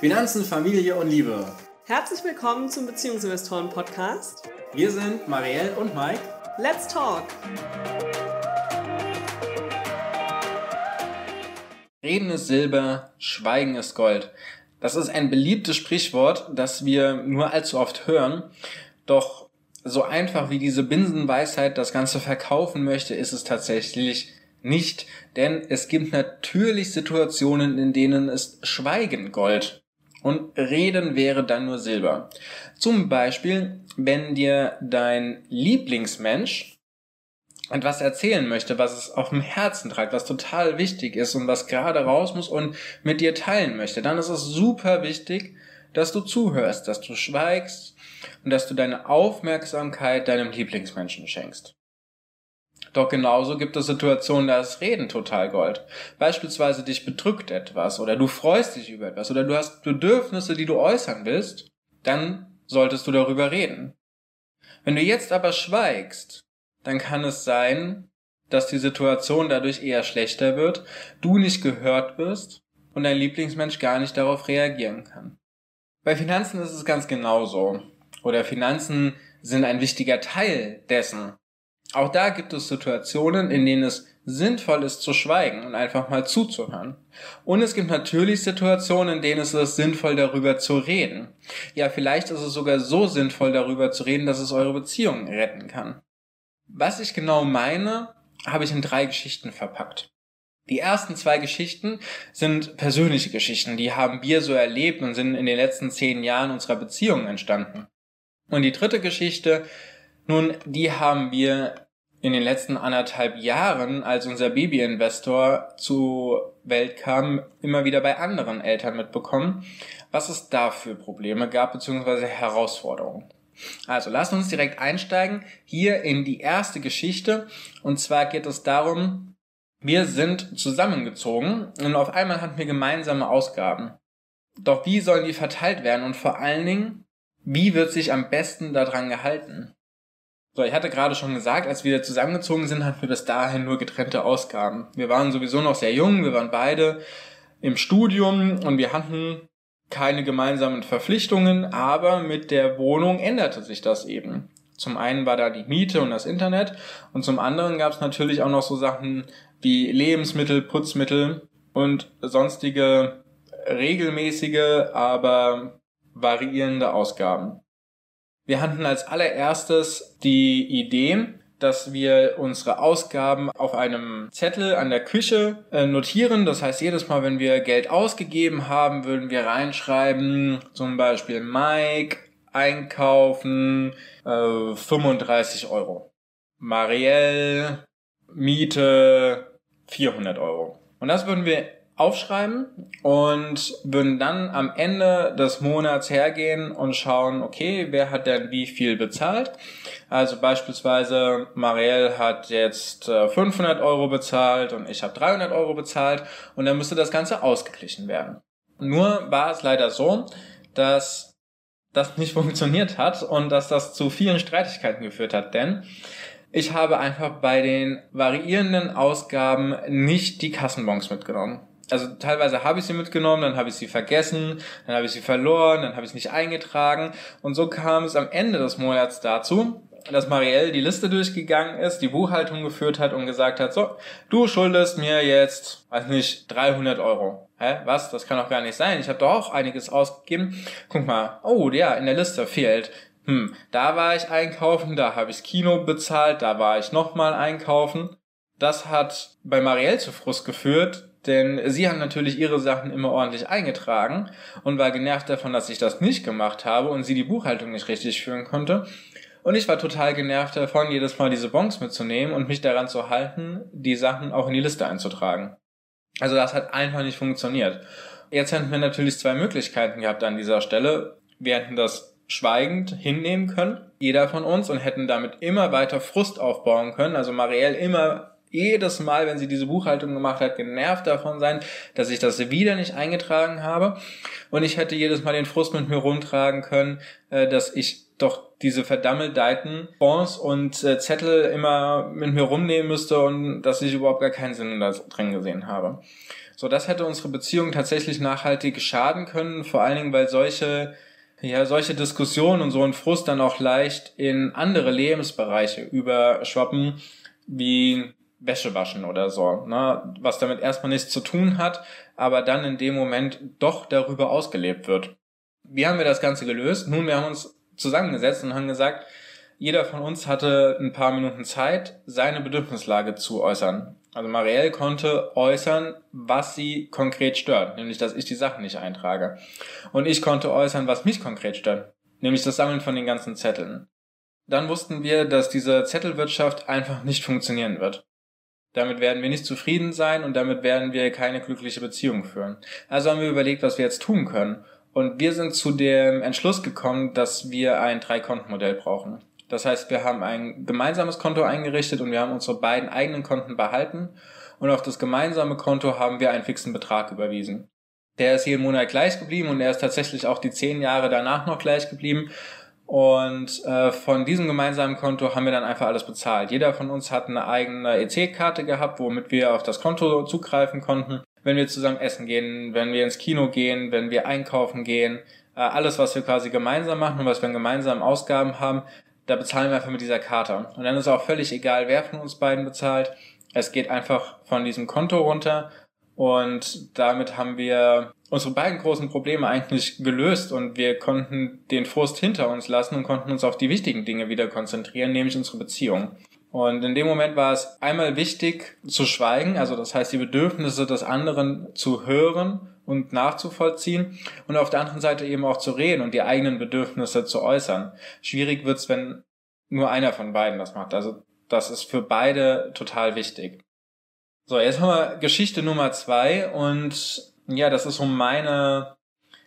Finanzen, Familie und Liebe. Herzlich willkommen zum Beziehungsinvestoren Podcast. Wir sind Marielle und Mike. Let's talk! Reden ist Silber, Schweigen ist Gold. Das ist ein beliebtes Sprichwort, das wir nur allzu oft hören. Doch so einfach wie diese Binsenweisheit das Ganze verkaufen möchte, ist es tatsächlich nicht. Denn es gibt natürlich Situationen, in denen es Schweigen Gold und Reden wäre dann nur Silber. Zum Beispiel, wenn dir dein Lieblingsmensch etwas erzählen möchte, was es auf dem Herzen tragt, was total wichtig ist und was gerade raus muss und mit dir teilen möchte, dann ist es super wichtig, dass du zuhörst, dass du schweigst und dass du deine Aufmerksamkeit deinem Lieblingsmenschen schenkst. Doch genauso gibt es Situationen, da ist Reden total Gold. Beispielsweise dich bedrückt etwas oder du freust dich über etwas oder du hast Bedürfnisse, die du äußern willst, dann solltest du darüber reden. Wenn du jetzt aber schweigst, dann kann es sein, dass die Situation dadurch eher schlechter wird, du nicht gehört wirst und dein Lieblingsmensch gar nicht darauf reagieren kann. Bei Finanzen ist es ganz genauso. Oder Finanzen sind ein wichtiger Teil dessen. Auch da gibt es Situationen, in denen es sinnvoll ist zu schweigen und einfach mal zuzuhören. Und es gibt natürlich Situationen, in denen es ist sinnvoll darüber zu reden. Ja, vielleicht ist es sogar so sinnvoll darüber zu reden, dass es eure Beziehung retten kann. Was ich genau meine, habe ich in drei Geschichten verpackt. Die ersten zwei Geschichten sind persönliche Geschichten, die haben wir so erlebt und sind in den letzten zehn Jahren unserer Beziehung entstanden. Und die dritte Geschichte, nun, die haben wir in den letzten anderthalb Jahren, als unser Babyinvestor zur Welt kam, immer wieder bei anderen Eltern mitbekommen, was es da für Probleme gab, beziehungsweise Herausforderungen. Also lasst uns direkt einsteigen hier in die erste Geschichte. Und zwar geht es darum, wir sind zusammengezogen und auf einmal hatten wir gemeinsame Ausgaben. Doch wie sollen die verteilt werden und vor allen Dingen, wie wird sich am besten daran gehalten? So, ich hatte gerade schon gesagt, als wir zusammengezogen sind, hatten wir bis dahin nur getrennte Ausgaben. Wir waren sowieso noch sehr jung, wir waren beide im Studium und wir hatten keine gemeinsamen Verpflichtungen, aber mit der Wohnung änderte sich das eben. Zum einen war da die Miete und das Internet und zum anderen gab es natürlich auch noch so Sachen wie Lebensmittel, Putzmittel und sonstige regelmäßige, aber variierende Ausgaben. Wir hatten als allererstes die Idee, dass wir unsere Ausgaben auf einem Zettel an der Küche äh, notieren. Das heißt, jedes Mal, wenn wir Geld ausgegeben haben, würden wir reinschreiben, zum Beispiel Mike, einkaufen, äh, 35 Euro. Marielle, Miete, 400 Euro. Und das würden wir aufschreiben und würden dann am Ende des Monats hergehen und schauen, okay, wer hat denn wie viel bezahlt. Also beispielsweise Marielle hat jetzt 500 äh, Euro bezahlt und ich habe 300 Euro bezahlt und dann müsste das Ganze ausgeglichen werden. Nur war es leider so, dass das nicht funktioniert hat und dass das zu vielen Streitigkeiten geführt hat, denn ich habe einfach bei den variierenden Ausgaben nicht die Kassenbons mitgenommen also teilweise habe ich sie mitgenommen, dann habe ich sie vergessen, dann habe ich sie verloren, dann habe ich sie nicht eingetragen und so kam es am Ende des Monats dazu, dass Marielle die Liste durchgegangen ist, die Buchhaltung geführt hat und gesagt hat, so, du schuldest mir jetzt, weiß nicht, 300 Euro. Hä, was? Das kann doch gar nicht sein. Ich habe doch auch einiges ausgegeben. Guck mal, oh ja, in der Liste fehlt. Hm, da war ich einkaufen, da habe ich Kino bezahlt, da war ich nochmal einkaufen. Das hat bei Marielle zu Frust geführt, denn sie hat natürlich ihre Sachen immer ordentlich eingetragen und war genervt davon, dass ich das nicht gemacht habe und sie die Buchhaltung nicht richtig führen konnte. Und ich war total genervt davon, jedes Mal diese Bons mitzunehmen und mich daran zu halten, die Sachen auch in die Liste einzutragen. Also das hat einfach nicht funktioniert. Jetzt hätten wir natürlich zwei Möglichkeiten gehabt an dieser Stelle. Wir hätten das schweigend hinnehmen können, jeder von uns, und hätten damit immer weiter Frust aufbauen können, also Marielle immer jedes Mal, wenn sie diese Buchhaltung gemacht hat, genervt davon sein, dass ich das wieder nicht eingetragen habe. Und ich hätte jedes Mal den Frust mit mir rumtragen können, äh, dass ich doch diese verdammtelten Fonds und äh, Zettel immer mit mir rumnehmen müsste und dass ich überhaupt gar keinen Sinn drin gesehen habe. So, das hätte unsere Beziehung tatsächlich nachhaltig schaden können, vor allen Dingen, weil solche ja, solche Diskussionen und so ein Frust dann auch leicht in andere Lebensbereiche überschwappen, wie Wäsche waschen oder so, ne? was damit erstmal nichts zu tun hat, aber dann in dem Moment doch darüber ausgelebt wird. Wie haben wir das Ganze gelöst? Nun, wir haben uns zusammengesetzt und haben gesagt, jeder von uns hatte ein paar Minuten Zeit, seine Bedürfnislage zu äußern. Also Marielle konnte äußern, was sie konkret stört, nämlich dass ich die Sachen nicht eintrage. Und ich konnte äußern, was mich konkret stört, nämlich das Sammeln von den ganzen Zetteln. Dann wussten wir, dass diese Zettelwirtschaft einfach nicht funktionieren wird. Damit werden wir nicht zufrieden sein und damit werden wir keine glückliche Beziehung führen. Also haben wir überlegt, was wir jetzt tun können. Und wir sind zu dem Entschluss gekommen, dass wir ein Drei-Konten-Modell brauchen. Das heißt, wir haben ein gemeinsames Konto eingerichtet und wir haben unsere beiden eigenen Konten behalten und auf das gemeinsame Konto haben wir einen fixen Betrag überwiesen. Der ist jeden Monat gleich geblieben und er ist tatsächlich auch die zehn Jahre danach noch gleich geblieben. Und äh, von diesem gemeinsamen Konto haben wir dann einfach alles bezahlt. Jeder von uns hat eine eigene EC-Karte gehabt, womit wir auf das Konto zugreifen konnten. Wenn wir zusammen essen gehen, wenn wir ins Kino gehen, wenn wir einkaufen gehen, äh, alles, was wir quasi gemeinsam machen und was wir an gemeinsamen Ausgaben haben, da bezahlen wir einfach mit dieser Karte. Und dann ist auch völlig egal, wer von uns beiden bezahlt. Es geht einfach von diesem Konto runter und damit haben wir unsere beiden großen Probleme eigentlich gelöst und wir konnten den Frust hinter uns lassen und konnten uns auf die wichtigen Dinge wieder konzentrieren, nämlich unsere Beziehung. Und in dem Moment war es einmal wichtig zu schweigen, also das heißt die Bedürfnisse des anderen zu hören und nachzuvollziehen und auf der anderen Seite eben auch zu reden und die eigenen Bedürfnisse zu äußern. Schwierig wird's, wenn nur einer von beiden das macht. Also das ist für beide total wichtig. So, jetzt haben wir Geschichte Nummer zwei und ja, das ist so meine,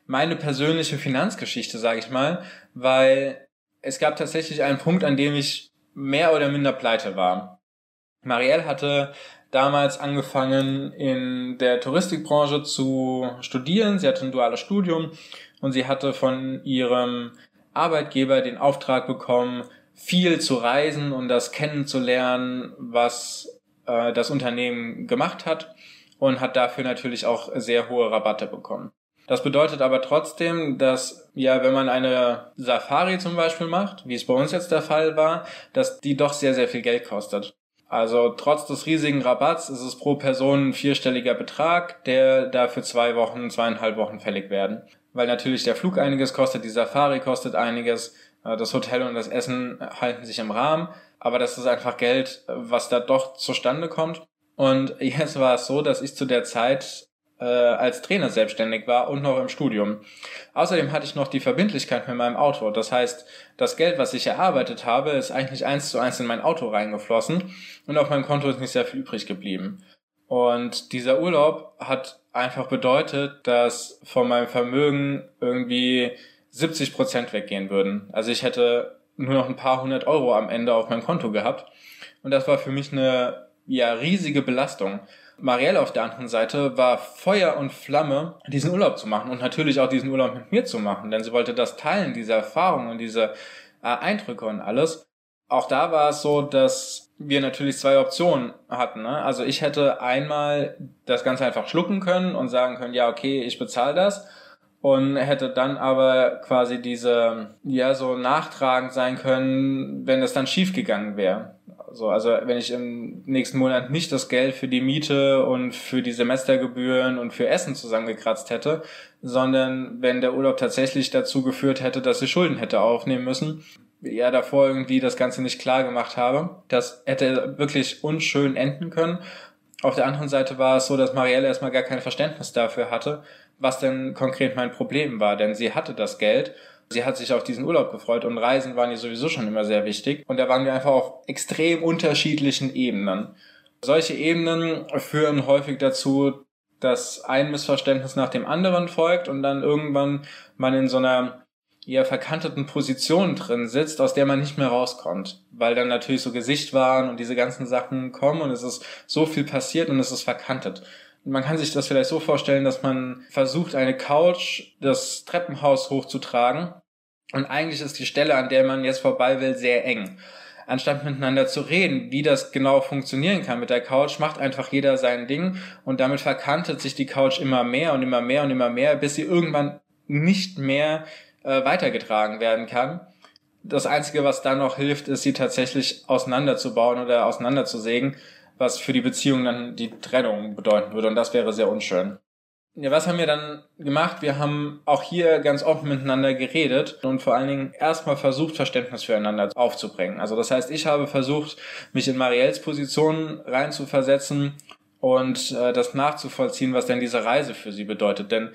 meine persönliche Finanzgeschichte, sage ich mal, weil es gab tatsächlich einen Punkt, an dem ich mehr oder minder pleite war. Marielle hatte damals angefangen in der Touristikbranche zu studieren. Sie hatte ein duales Studium und sie hatte von ihrem Arbeitgeber den Auftrag bekommen, viel zu reisen und das kennenzulernen, was äh, das Unternehmen gemacht hat und hat dafür natürlich auch sehr hohe Rabatte bekommen. Das bedeutet aber trotzdem, dass ja, wenn man eine Safari zum Beispiel macht, wie es bei uns jetzt der Fall war, dass die doch sehr, sehr viel Geld kostet. Also trotz des riesigen Rabatts ist es pro Person ein vierstelliger Betrag, der da für zwei Wochen, zweieinhalb Wochen fällig werden. Weil natürlich der Flug einiges kostet, die Safari kostet einiges, äh, das Hotel und das Essen halten sich im Rahmen, aber das ist einfach Geld, was da doch zustande kommt. Und jetzt war es so, dass ich zu der Zeit äh, als Trainer selbstständig war und noch im Studium. Außerdem hatte ich noch die Verbindlichkeit mit meinem Auto. Das heißt, das Geld, was ich erarbeitet habe, ist eigentlich eins zu eins in mein Auto reingeflossen und auf meinem Konto ist nicht sehr viel übrig geblieben. Und dieser Urlaub hat einfach bedeutet, dass von meinem Vermögen irgendwie 70 Prozent weggehen würden. Also ich hätte nur noch ein paar hundert Euro am Ende auf meinem Konto gehabt. Und das war für mich eine ja riesige Belastung. Marielle auf der anderen Seite war Feuer und Flamme, diesen Urlaub zu machen und natürlich auch diesen Urlaub mit mir zu machen, denn sie wollte das teilen, diese Erfahrungen und diese äh, Eindrücke und alles. Auch da war es so, dass wir natürlich zwei Optionen hatten. Ne? Also ich hätte einmal das Ganze einfach schlucken können und sagen können, ja, okay, ich bezahle das und hätte dann aber quasi diese, ja, so nachtragend sein können, wenn es dann schief gegangen wäre. So, also wenn ich im nächsten Monat nicht das Geld für die Miete und für die Semestergebühren und für Essen zusammengekratzt hätte, sondern wenn der Urlaub tatsächlich dazu geführt hätte, dass ich Schulden hätte aufnehmen müssen, ja davor irgendwie das Ganze nicht klar gemacht habe. Das hätte wirklich unschön enden können. Auf der anderen Seite war es so, dass Marielle erstmal gar kein Verständnis dafür hatte, was denn konkret mein Problem war, denn sie hatte das Geld Sie hat sich auf diesen Urlaub gefreut und Reisen waren ihr sowieso schon immer sehr wichtig. Und da waren wir einfach auf extrem unterschiedlichen Ebenen. Solche Ebenen führen häufig dazu, dass ein Missverständnis nach dem anderen folgt und dann irgendwann man in so einer eher verkanteten Position drin sitzt, aus der man nicht mehr rauskommt. Weil dann natürlich so Gesicht waren und diese ganzen Sachen kommen und es ist so viel passiert und es ist verkantet. Man kann sich das vielleicht so vorstellen, dass man versucht, eine Couch das Treppenhaus hochzutragen und eigentlich ist die Stelle, an der man jetzt vorbei will, sehr eng. Anstatt miteinander zu reden, wie das genau funktionieren kann mit der Couch, macht einfach jeder sein Ding und damit verkantet sich die Couch immer mehr und immer mehr und immer mehr, bis sie irgendwann nicht mehr äh, weitergetragen werden kann. Das Einzige, was dann noch hilft, ist, sie tatsächlich auseinanderzubauen oder auseinanderzusägen, was für die Beziehung dann die Trennung bedeuten würde. Und das wäre sehr unschön. Ja, was haben wir dann gemacht? Wir haben auch hier ganz offen miteinander geredet und vor allen Dingen erstmal versucht, Verständnis füreinander aufzubringen. Also das heißt, ich habe versucht, mich in Marielles Position reinzuversetzen und äh, das nachzuvollziehen, was denn diese Reise für sie bedeutet. Denn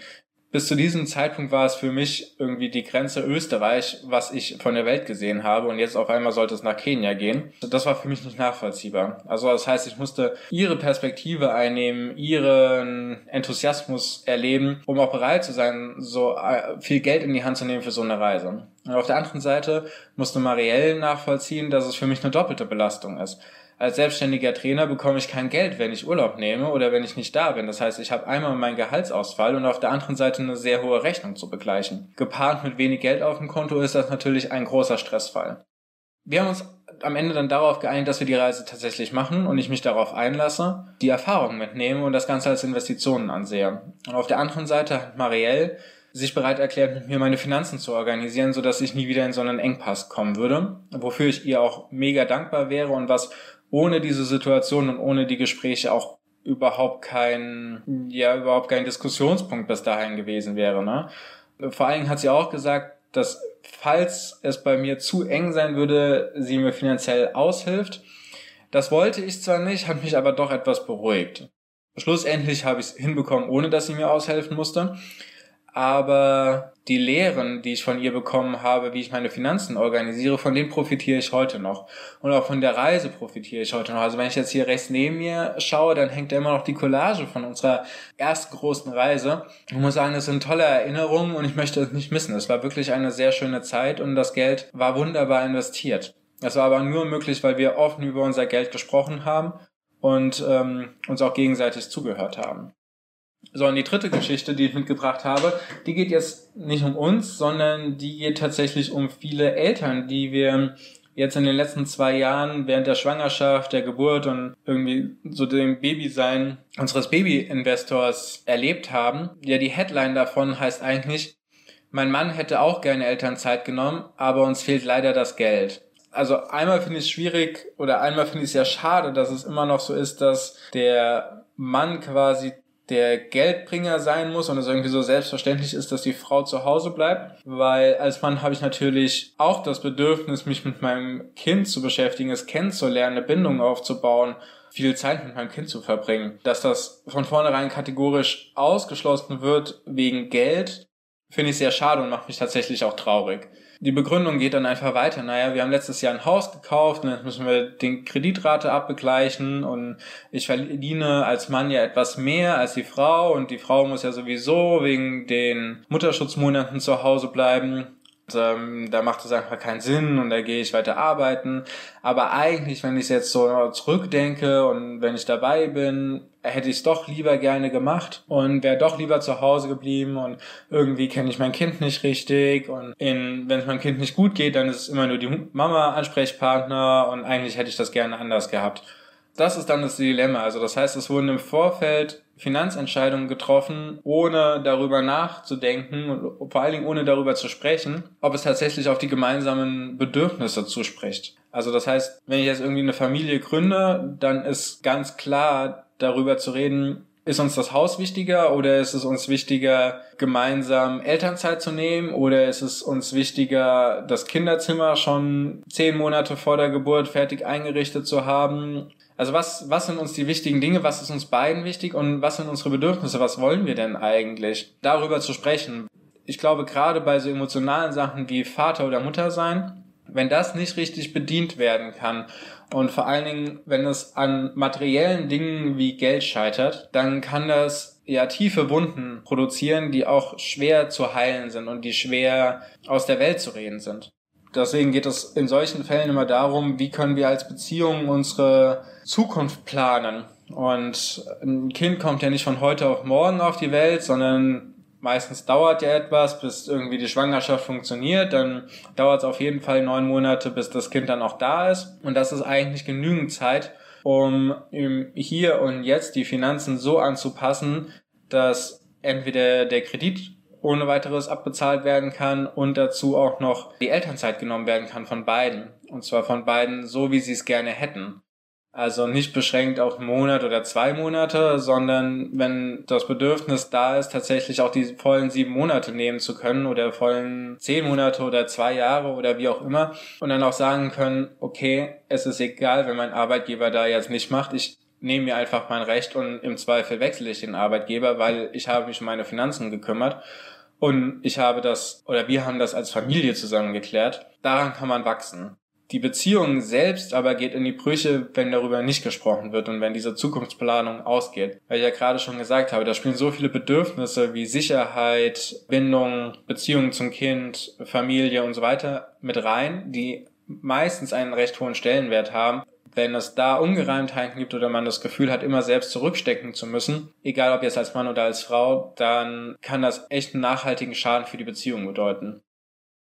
bis zu diesem Zeitpunkt war es für mich irgendwie die Grenze Österreich, was ich von der Welt gesehen habe. Und jetzt auf einmal sollte es nach Kenia gehen. Das war für mich nicht nachvollziehbar. Also das heißt, ich musste ihre Perspektive einnehmen, ihren Enthusiasmus erleben, um auch bereit zu sein, so äh, viel Geld in die Hand zu nehmen für so eine Reise. Und auf der anderen Seite musste Marielle nachvollziehen, dass es für mich eine doppelte Belastung ist als selbstständiger Trainer bekomme ich kein Geld, wenn ich Urlaub nehme oder wenn ich nicht da bin. Das heißt, ich habe einmal meinen Gehaltsausfall und auf der anderen Seite eine sehr hohe Rechnung zu begleichen. Gepaart mit wenig Geld auf dem Konto ist das natürlich ein großer Stressfall. Wir haben uns am Ende dann darauf geeinigt, dass wir die Reise tatsächlich machen und ich mich darauf einlasse, die Erfahrung mitnehme und das Ganze als Investitionen ansehe. Und auf der anderen Seite hat Marielle sich bereit erklärt, mit mir meine Finanzen zu organisieren, so dass ich nie wieder in so einen Engpass kommen würde, wofür ich ihr auch mega dankbar wäre und was ohne diese Situation und ohne die Gespräche auch überhaupt kein, ja, überhaupt kein Diskussionspunkt bis dahin gewesen wäre, ne? Vor allen Dingen hat sie auch gesagt, dass falls es bei mir zu eng sein würde, sie mir finanziell aushilft. Das wollte ich zwar nicht, hat mich aber doch etwas beruhigt. Schlussendlich habe ich es hinbekommen, ohne dass sie mir aushelfen musste aber die Lehren, die ich von ihr bekommen habe, wie ich meine Finanzen organisiere, von denen profitiere ich heute noch. Und auch von der Reise profitiere ich heute noch. Also wenn ich jetzt hier rechts neben mir schaue, dann hängt da immer noch die Collage von unserer ersten großen Reise. Ich muss sagen, das sind tolle Erinnerungen und ich möchte es nicht missen. Es war wirklich eine sehr schöne Zeit und das Geld war wunderbar investiert. Das war aber nur möglich, weil wir offen über unser Geld gesprochen haben und ähm, uns auch gegenseitig zugehört haben. So, und die dritte Geschichte, die ich mitgebracht habe, die geht jetzt nicht um uns, sondern die geht tatsächlich um viele Eltern, die wir jetzt in den letzten zwei Jahren während der Schwangerschaft, der Geburt und irgendwie so dem Babysein unseres Baby-Investors erlebt haben. Ja, die Headline davon heißt eigentlich, mein Mann hätte auch gerne Elternzeit genommen, aber uns fehlt leider das Geld. Also einmal finde ich es schwierig oder einmal finde ich es ja schade, dass es immer noch so ist, dass der Mann quasi der Geldbringer sein muss und es irgendwie so selbstverständlich ist, dass die Frau zu Hause bleibt, weil als Mann habe ich natürlich auch das Bedürfnis, mich mit meinem Kind zu beschäftigen, es kennenzulernen, eine Bindung aufzubauen, viel Zeit mit meinem Kind zu verbringen. Dass das von vornherein kategorisch ausgeschlossen wird wegen Geld, finde ich sehr schade und macht mich tatsächlich auch traurig. Die Begründung geht dann einfach weiter. Naja, wir haben letztes Jahr ein Haus gekauft und jetzt müssen wir den Kreditrate abbegleichen und ich verdiene als Mann ja etwas mehr als die Frau und die Frau muss ja sowieso wegen den Mutterschutzmonaten zu Hause bleiben ähm, da macht es einfach keinen Sinn und da gehe ich weiter arbeiten. Aber eigentlich, wenn ich jetzt so zurückdenke und wenn ich dabei bin, hätte ich es doch lieber gerne gemacht und wäre doch lieber zu Hause geblieben und irgendwie kenne ich mein Kind nicht richtig und wenn es meinem Kind nicht gut geht, dann ist es immer nur die Mama Ansprechpartner und eigentlich hätte ich das gerne anders gehabt. Das ist dann das Dilemma. Also das heißt, es wurden im Vorfeld Finanzentscheidungen getroffen, ohne darüber nachzudenken und vor allen Dingen ohne darüber zu sprechen, ob es tatsächlich auf die gemeinsamen Bedürfnisse zuspricht. Also das heißt, wenn ich jetzt irgendwie eine Familie gründe, dann ist ganz klar darüber zu reden, ist uns das Haus wichtiger oder ist es uns wichtiger, gemeinsam Elternzeit zu nehmen oder ist es uns wichtiger, das Kinderzimmer schon zehn Monate vor der Geburt fertig eingerichtet zu haben also was, was sind uns die wichtigen Dinge, was ist uns beiden wichtig und was sind unsere Bedürfnisse, was wollen wir denn eigentlich? Darüber zu sprechen. Ich glaube, gerade bei so emotionalen Sachen wie Vater oder Mutter sein, wenn das nicht richtig bedient werden kann Und vor allen Dingen, wenn es an materiellen Dingen wie Geld scheitert, dann kann das ja tiefe Wunden produzieren, die auch schwer zu heilen sind und die schwer aus der Welt zu reden sind. Deswegen geht es in solchen Fällen immer darum, wie können wir als Beziehung unsere Zukunft planen. Und ein Kind kommt ja nicht von heute auf morgen auf die Welt, sondern meistens dauert ja etwas, bis irgendwie die Schwangerschaft funktioniert. Dann dauert es auf jeden Fall neun Monate, bis das Kind dann auch da ist. Und das ist eigentlich genügend Zeit, um im Hier und Jetzt die Finanzen so anzupassen, dass entweder der Kredit ohne weiteres abbezahlt werden kann und dazu auch noch die Elternzeit genommen werden kann von beiden. Und zwar von beiden so, wie sie es gerne hätten. Also nicht beschränkt auf einen Monat oder zwei Monate, sondern wenn das Bedürfnis da ist, tatsächlich auch die vollen sieben Monate nehmen zu können oder vollen zehn Monate oder zwei Jahre oder wie auch immer und dann auch sagen können, okay, es ist egal, wenn mein Arbeitgeber da jetzt nicht macht, ich nehme mir einfach mein Recht und im Zweifel wechsle ich den Arbeitgeber, weil ich habe mich um meine Finanzen gekümmert und ich habe das oder wir haben das als Familie zusammen geklärt. Daran kann man wachsen. Die Beziehung selbst aber geht in die Brüche, wenn darüber nicht gesprochen wird und wenn diese Zukunftsplanung ausgeht. Weil ich ja gerade schon gesagt habe, da spielen so viele Bedürfnisse wie Sicherheit, Bindung, Beziehung zum Kind, Familie und so weiter mit rein, die meistens einen recht hohen Stellenwert haben. Wenn es da Ungereimtheiten gibt oder man das Gefühl hat, immer selbst zurückstecken zu müssen, egal ob jetzt als Mann oder als Frau, dann kann das echt einen nachhaltigen Schaden für die Beziehung bedeuten.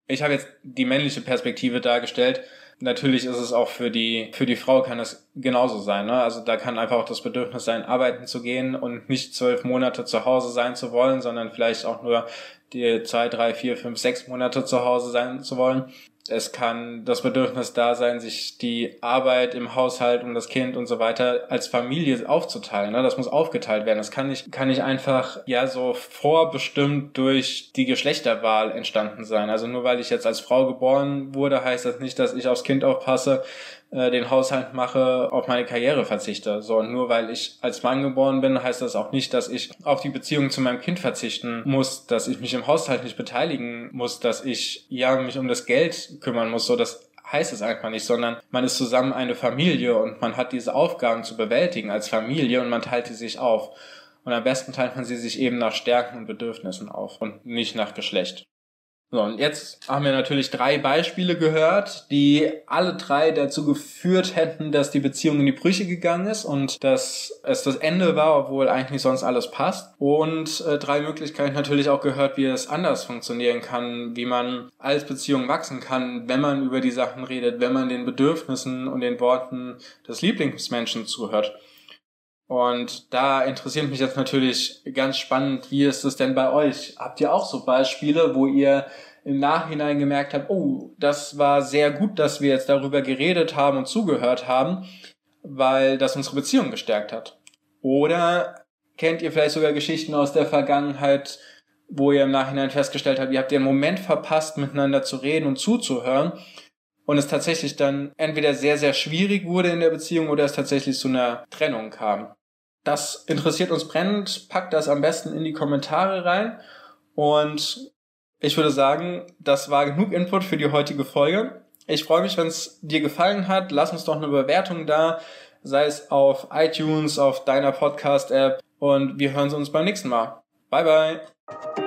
Ich habe jetzt die männliche Perspektive dargestellt, Natürlich ist es auch für die, für die Frau kann es genauso sein. Ne? Also da kann einfach auch das Bedürfnis sein, arbeiten zu gehen und nicht zwölf Monate zu Hause sein zu wollen, sondern vielleicht auch nur die zwei, drei, vier, fünf, sechs Monate zu Hause sein zu wollen es kann das Bedürfnis da sein, sich die Arbeit im Haushalt um das Kind und so weiter als Familie aufzuteilen. Ne? Das muss aufgeteilt werden. Das kann nicht, kann nicht einfach ja so vorbestimmt durch die Geschlechterwahl entstanden sein. Also nur weil ich jetzt als Frau geboren wurde, heißt das nicht, dass ich aufs Kind aufpasse, äh, den Haushalt mache, auf meine Karriere verzichte. So, und nur weil ich als Mann geboren bin, heißt das auch nicht, dass ich auf die Beziehung zu meinem Kind verzichten muss, dass ich mich im Haushalt nicht beteiligen muss, dass ich ja mich um das Geld kümmern muss. So, das heißt es einfach nicht, sondern man ist zusammen eine Familie und man hat diese Aufgaben zu bewältigen als Familie und man teilt sie sich auf. Und am besten teilt man sie sich eben nach Stärken und Bedürfnissen auf und nicht nach Geschlecht. So, und jetzt haben wir natürlich drei Beispiele gehört, die alle drei dazu geführt hätten, dass die Beziehung in die Brüche gegangen ist und dass es das Ende war, obwohl eigentlich sonst alles passt. Und äh, drei Möglichkeiten natürlich auch gehört, wie es anders funktionieren kann, wie man als Beziehung wachsen kann, wenn man über die Sachen redet, wenn man den Bedürfnissen und den Worten des Lieblingsmenschen zuhört. Und da interessiert mich jetzt natürlich ganz spannend, wie ist es denn bei euch? Habt ihr auch so Beispiele, wo ihr im Nachhinein gemerkt habt, oh, das war sehr gut, dass wir jetzt darüber geredet haben und zugehört haben, weil das unsere Beziehung gestärkt hat? Oder kennt ihr vielleicht sogar Geschichten aus der Vergangenheit, wo ihr im Nachhinein festgestellt habt, ihr habt den Moment verpasst, miteinander zu reden und zuzuhören und es tatsächlich dann entweder sehr, sehr schwierig wurde in der Beziehung oder es tatsächlich zu einer Trennung kam. Das interessiert uns brennend. Packt das am besten in die Kommentare rein. Und ich würde sagen, das war genug Input für die heutige Folge. Ich freue mich, wenn es dir gefallen hat. Lass uns doch eine Bewertung da, sei es auf iTunes, auf deiner Podcast-App. Und wir hören uns beim nächsten Mal. Bye, bye.